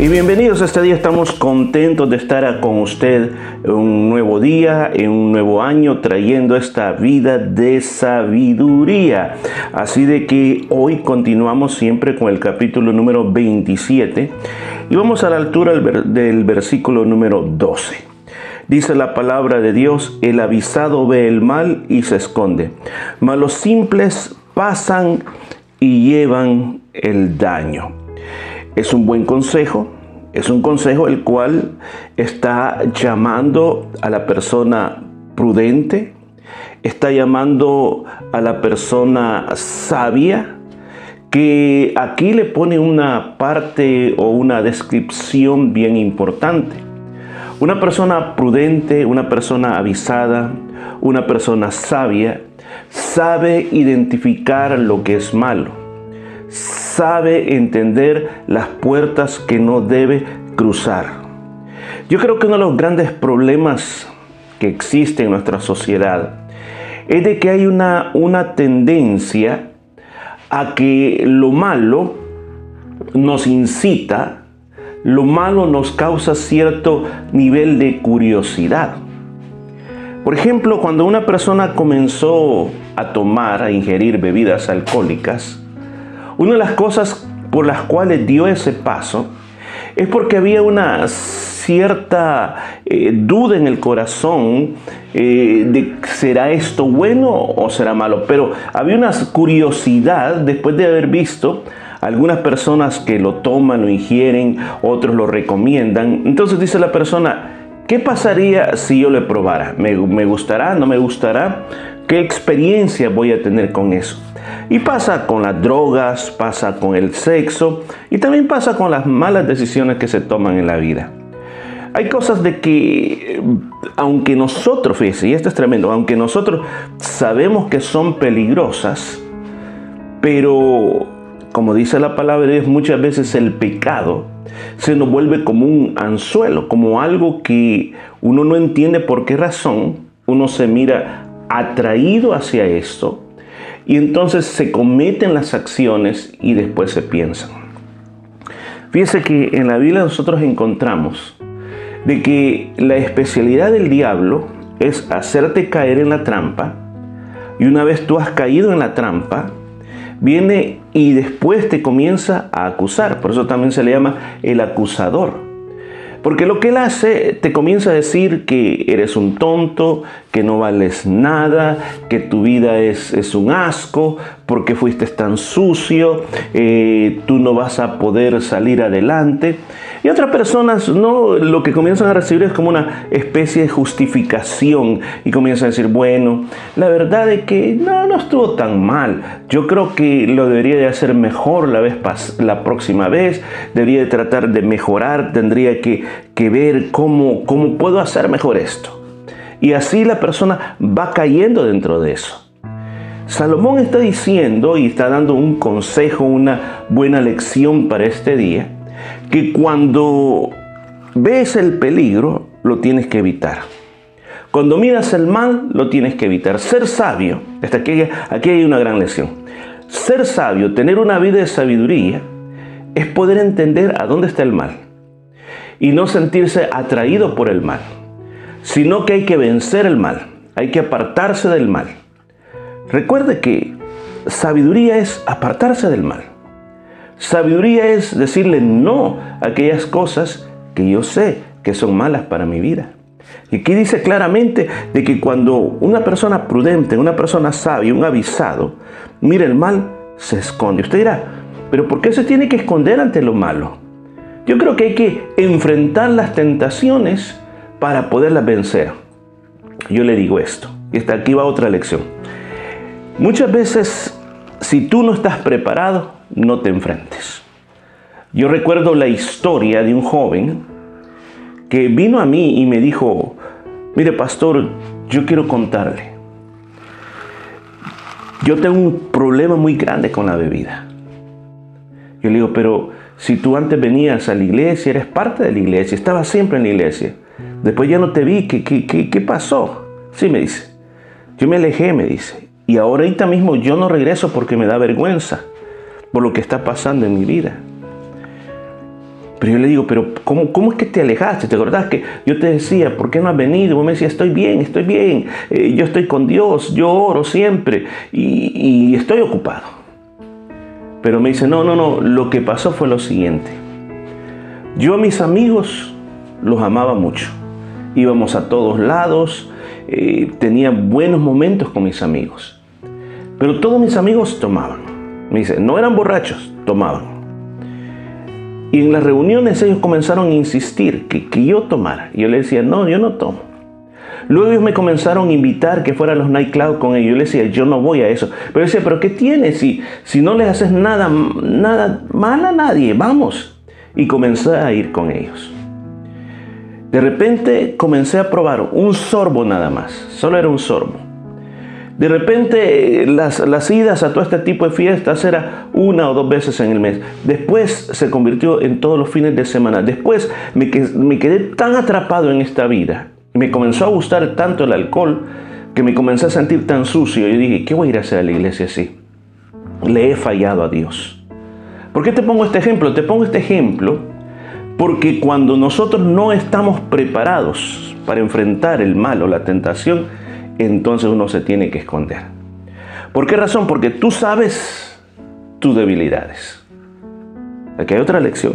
Y bienvenidos a este día, estamos contentos de estar con usted un nuevo día, en un nuevo año, trayendo esta vida de sabiduría. Así de que hoy continuamos siempre con el capítulo número 27 y vamos a la altura del versículo número 12. Dice la palabra de Dios, el avisado ve el mal y se esconde, mas los simples pasan y llevan el daño. Es un buen consejo, es un consejo el cual está llamando a la persona prudente, está llamando a la persona sabia, que aquí le pone una parte o una descripción bien importante. Una persona prudente, una persona avisada, una persona sabia, sabe identificar lo que es malo sabe entender las puertas que no debe cruzar. Yo creo que uno de los grandes problemas que existe en nuestra sociedad es de que hay una, una tendencia a que lo malo nos incita, lo malo nos causa cierto nivel de curiosidad. Por ejemplo, cuando una persona comenzó a tomar, a ingerir bebidas alcohólicas, una de las cosas por las cuales dio ese paso es porque había una cierta eh, duda en el corazón eh, de será esto bueno o será malo, pero había una curiosidad después de haber visto algunas personas que lo toman, lo ingieren, otros lo recomiendan. Entonces dice la persona, ¿qué pasaría si yo le probara? ¿Me, me gustará? ¿No me gustará? ¿Qué experiencia voy a tener con eso? Y pasa con las drogas, pasa con el sexo y también pasa con las malas decisiones que se toman en la vida. Hay cosas de que, aunque nosotros, fíjese, y esto es tremendo, aunque nosotros sabemos que son peligrosas, pero como dice la palabra de Dios, muchas veces el pecado se nos vuelve como un anzuelo, como algo que uno no entiende por qué razón uno se mira atraído hacia esto y entonces se cometen las acciones y después se piensan. Fíjese que en la Biblia nosotros encontramos de que la especialidad del diablo es hacerte caer en la trampa y una vez tú has caído en la trampa, viene y después te comienza a acusar. Por eso también se le llama el acusador. Porque lo que él hace te comienza a decir que eres un tonto, que no vales nada, que tu vida es, es un asco, porque fuiste tan sucio, eh, tú no vas a poder salir adelante. Y otras personas no, lo que comienzan a recibir es como una especie de justificación y comienzan a decir, bueno, la verdad es que no, no estuvo tan mal. Yo creo que lo debería de hacer mejor la, vez la próxima vez, debería de tratar de mejorar, tendría que, que ver cómo, cómo puedo hacer mejor esto. Y así la persona va cayendo dentro de eso. Salomón está diciendo y está dando un consejo, una buena lección para este día, que cuando ves el peligro, lo tienes que evitar. Cuando miras el mal, lo tienes que evitar. Ser sabio, aquí, aquí hay una gran lección. Ser sabio, tener una vida de sabiduría, es poder entender a dónde está el mal y no sentirse atraído por el mal sino que hay que vencer el mal, hay que apartarse del mal. Recuerde que sabiduría es apartarse del mal. Sabiduría es decirle no a aquellas cosas que yo sé que son malas para mi vida. Y aquí dice claramente de que cuando una persona prudente, una persona sabia, un avisado, mira el mal, se esconde. Usted dirá, pero ¿por qué se tiene que esconder ante lo malo? Yo creo que hay que enfrentar las tentaciones para poderlas vencer. Yo le digo esto, y hasta aquí va otra lección. Muchas veces, si tú no estás preparado, no te enfrentes. Yo recuerdo la historia de un joven que vino a mí y me dijo, mire pastor, yo quiero contarle. Yo tengo un problema muy grande con la bebida. Yo le digo, pero si tú antes venías a la iglesia, eres parte de la iglesia, estabas siempre en la iglesia. Después ya no te vi, ¿qué, qué, qué, qué pasó? Sí, me dice. Yo me alejé, me dice. Y ahorita mismo yo no regreso porque me da vergüenza por lo que está pasando en mi vida. Pero yo le digo, pero ¿cómo, cómo es que te alejaste? ¿Te acordás que yo te decía, ¿por qué no has venido? Vos me decías, estoy bien, estoy bien, eh, yo estoy con Dios, yo oro siempre y, estoy ocupado. Pero me dice, no, no, no, lo que pasó fue lo siguiente. Yo a mis amigos los amaba mucho. Íbamos a todos lados, eh, tenía buenos momentos con mis amigos. Pero todos mis amigos tomaban. Me dice, no eran borrachos, tomaban. Y en las reuniones ellos comenzaron a insistir que, que yo tomara. Y yo le decía, no, yo no tomo. Luego ellos me comenzaron a invitar que fuera a los nightclubs con ellos. Yo les decía, yo no voy a eso. Pero decía, pero ¿qué tienes si, si no les haces nada, nada mal a nadie? Vamos. Y comencé a ir con ellos. De repente comencé a probar un sorbo nada más. Solo era un sorbo. De repente las, las, idas a todo este tipo de fiestas era una o dos veces en el mes. Después se convirtió en todos los fines de semana. Después me, me quedé tan atrapado en esta vida. Me comenzó a gustar tanto el alcohol que me comencé a sentir tan sucio. Y dije, ¿qué voy a ir a hacer a la iglesia así? Le he fallado a Dios. ¿Por qué te pongo este ejemplo? Te pongo este ejemplo porque cuando nosotros no estamos preparados para enfrentar el mal o la tentación, entonces uno se tiene que esconder. ¿Por qué razón? Porque tú sabes tus debilidades. Aquí hay otra lección.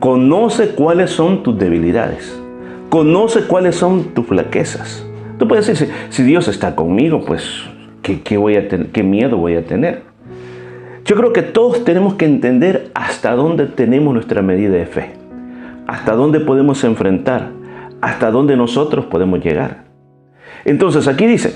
Conoce cuáles son tus debilidades. Conoce cuáles son tus flaquezas. Tú puedes decir, si Dios está conmigo, pues, ¿qué, voy a ¿qué miedo voy a tener? Yo creo que todos tenemos que entender hasta dónde tenemos nuestra medida de fe. Hasta dónde podemos enfrentar. Hasta dónde nosotros podemos llegar. Entonces aquí dice,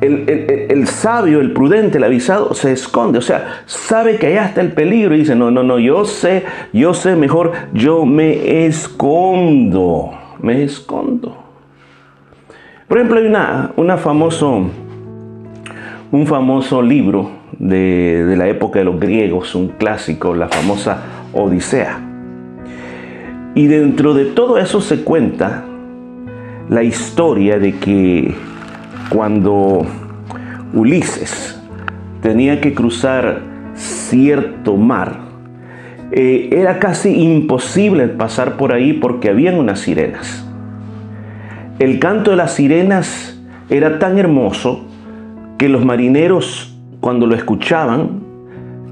el, sabio, el prudente, el avisado se esconde, o sea, sabe que allá está el peligro y dice, no, no, no, yo sé, yo sé mejor, yo me escondo, me escondo. Por ejemplo, hay una, una famoso, un famoso libro de, de la época de los griegos, un clásico, la famosa Odisea. Y dentro de todo eso se cuenta la historia de que cuando Ulises tenía que cruzar cierto mar, eh, era casi imposible pasar por ahí porque habían unas sirenas. El canto de las sirenas era tan hermoso que los marineros cuando lo escuchaban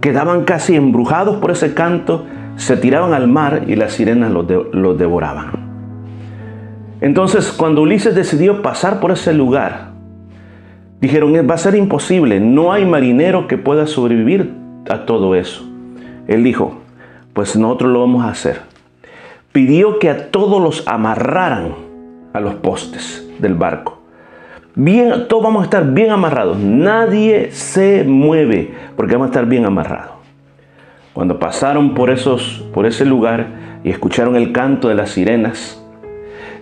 quedaban casi embrujados por ese canto, se tiraban al mar y las sirenas los devoraban. Entonces, cuando Ulises decidió pasar por ese lugar, dijeron, va a ser imposible, no hay marinero que pueda sobrevivir a todo eso. Él dijo, pues nosotros lo vamos a hacer. Pidió que a todos los amarraran a los postes del barco. Bien, todos vamos a estar bien amarrados. Nadie se mueve porque vamos a estar bien amarrados. Cuando pasaron por, esos, por ese lugar y escucharon el canto de las sirenas,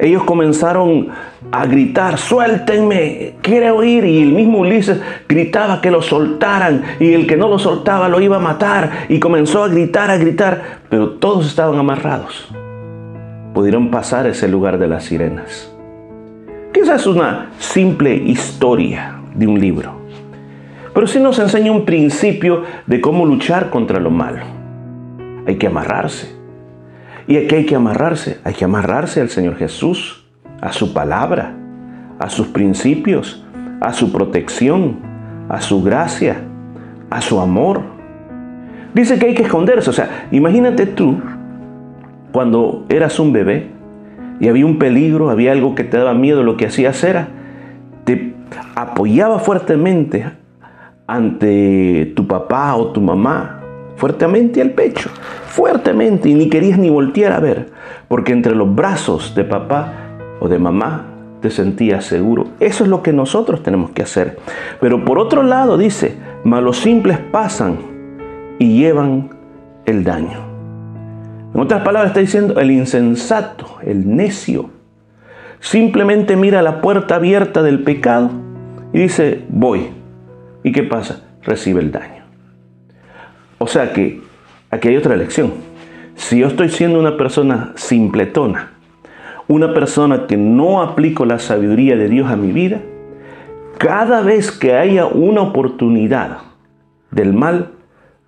ellos comenzaron a gritar, suéltenme, quiere oír. Y el mismo Ulises gritaba que lo soltaran y el que no lo soltaba lo iba a matar. Y comenzó a gritar, a gritar, pero todos estaban amarrados. Pudieron pasar ese lugar de las sirenas. Quizás es una simple historia de un libro, pero sí nos enseña un principio de cómo luchar contra lo malo. Hay que amarrarse y aquí hay que amarrarse, hay que amarrarse al Señor Jesús, a su palabra, a sus principios, a su protección, a su gracia, a su amor. Dice que hay que esconderse, o sea, imagínate tú cuando eras un bebé y había un peligro, había algo que te daba miedo, lo que hacías era, te apoyaba fuertemente ante tu papá o tu mamá fuertemente al pecho, fuertemente, y ni querías ni voltear a ver, porque entre los brazos de papá o de mamá te sentías seguro. Eso es lo que nosotros tenemos que hacer. Pero por otro lado dice, malos simples pasan y llevan el daño. En otras palabras está diciendo el insensato, el necio. Simplemente mira la puerta abierta del pecado y dice, voy. ¿Y qué pasa? Recibe el daño. O sea que aquí hay otra lección. Si yo estoy siendo una persona simpletona, una persona que no aplico la sabiduría de Dios a mi vida, cada vez que haya una oportunidad del mal,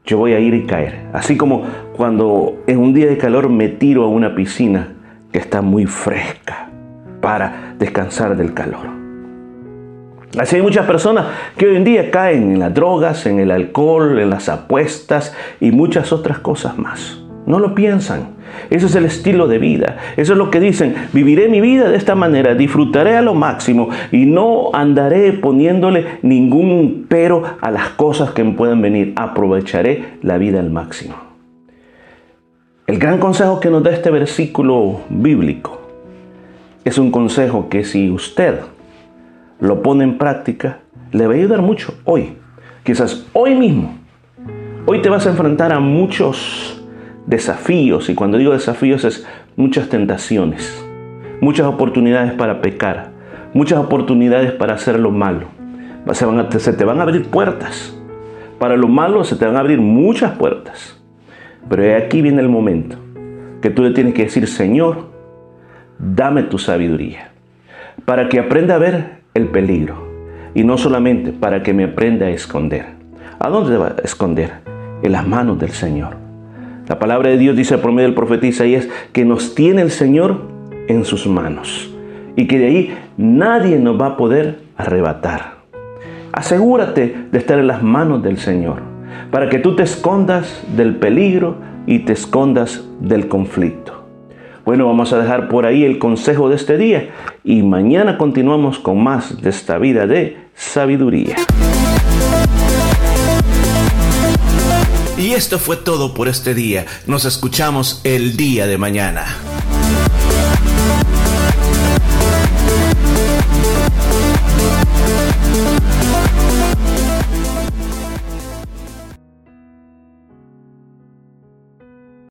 yo voy a ir y caer. Así como cuando en un día de calor me tiro a una piscina que está muy fresca para descansar del calor. Así hay muchas personas que hoy en día caen en las drogas, en el alcohol, en las apuestas y muchas otras cosas más. No lo piensan. Ese es el estilo de vida. Eso es lo que dicen. Viviré mi vida de esta manera, disfrutaré a lo máximo y no andaré poniéndole ningún pero a las cosas que me puedan venir. Aprovecharé la vida al máximo. El gran consejo que nos da este versículo bíblico es un consejo que si usted lo pone en práctica, le va a ayudar mucho hoy. Quizás hoy mismo. Hoy te vas a enfrentar a muchos desafíos, y cuando digo desafíos es muchas tentaciones, muchas oportunidades para pecar, muchas oportunidades para hacer lo malo. Se, se te van a abrir puertas. Para lo malo se te van a abrir muchas puertas. Pero aquí viene el momento que tú le tienes que decir, Señor, dame tu sabiduría, para que aprenda a ver el peligro y no solamente para que me aprenda a esconder. ¿A dónde va a esconder? En las manos del Señor. La palabra de Dios dice por medio del profeta Isaías que nos tiene el Señor en sus manos y que de ahí nadie nos va a poder arrebatar. Asegúrate de estar en las manos del Señor para que tú te escondas del peligro y te escondas del conflicto. Bueno, vamos a dejar por ahí el consejo de este día y mañana continuamos con más de esta vida de sabiduría. Y esto fue todo por este día. Nos escuchamos el día de mañana.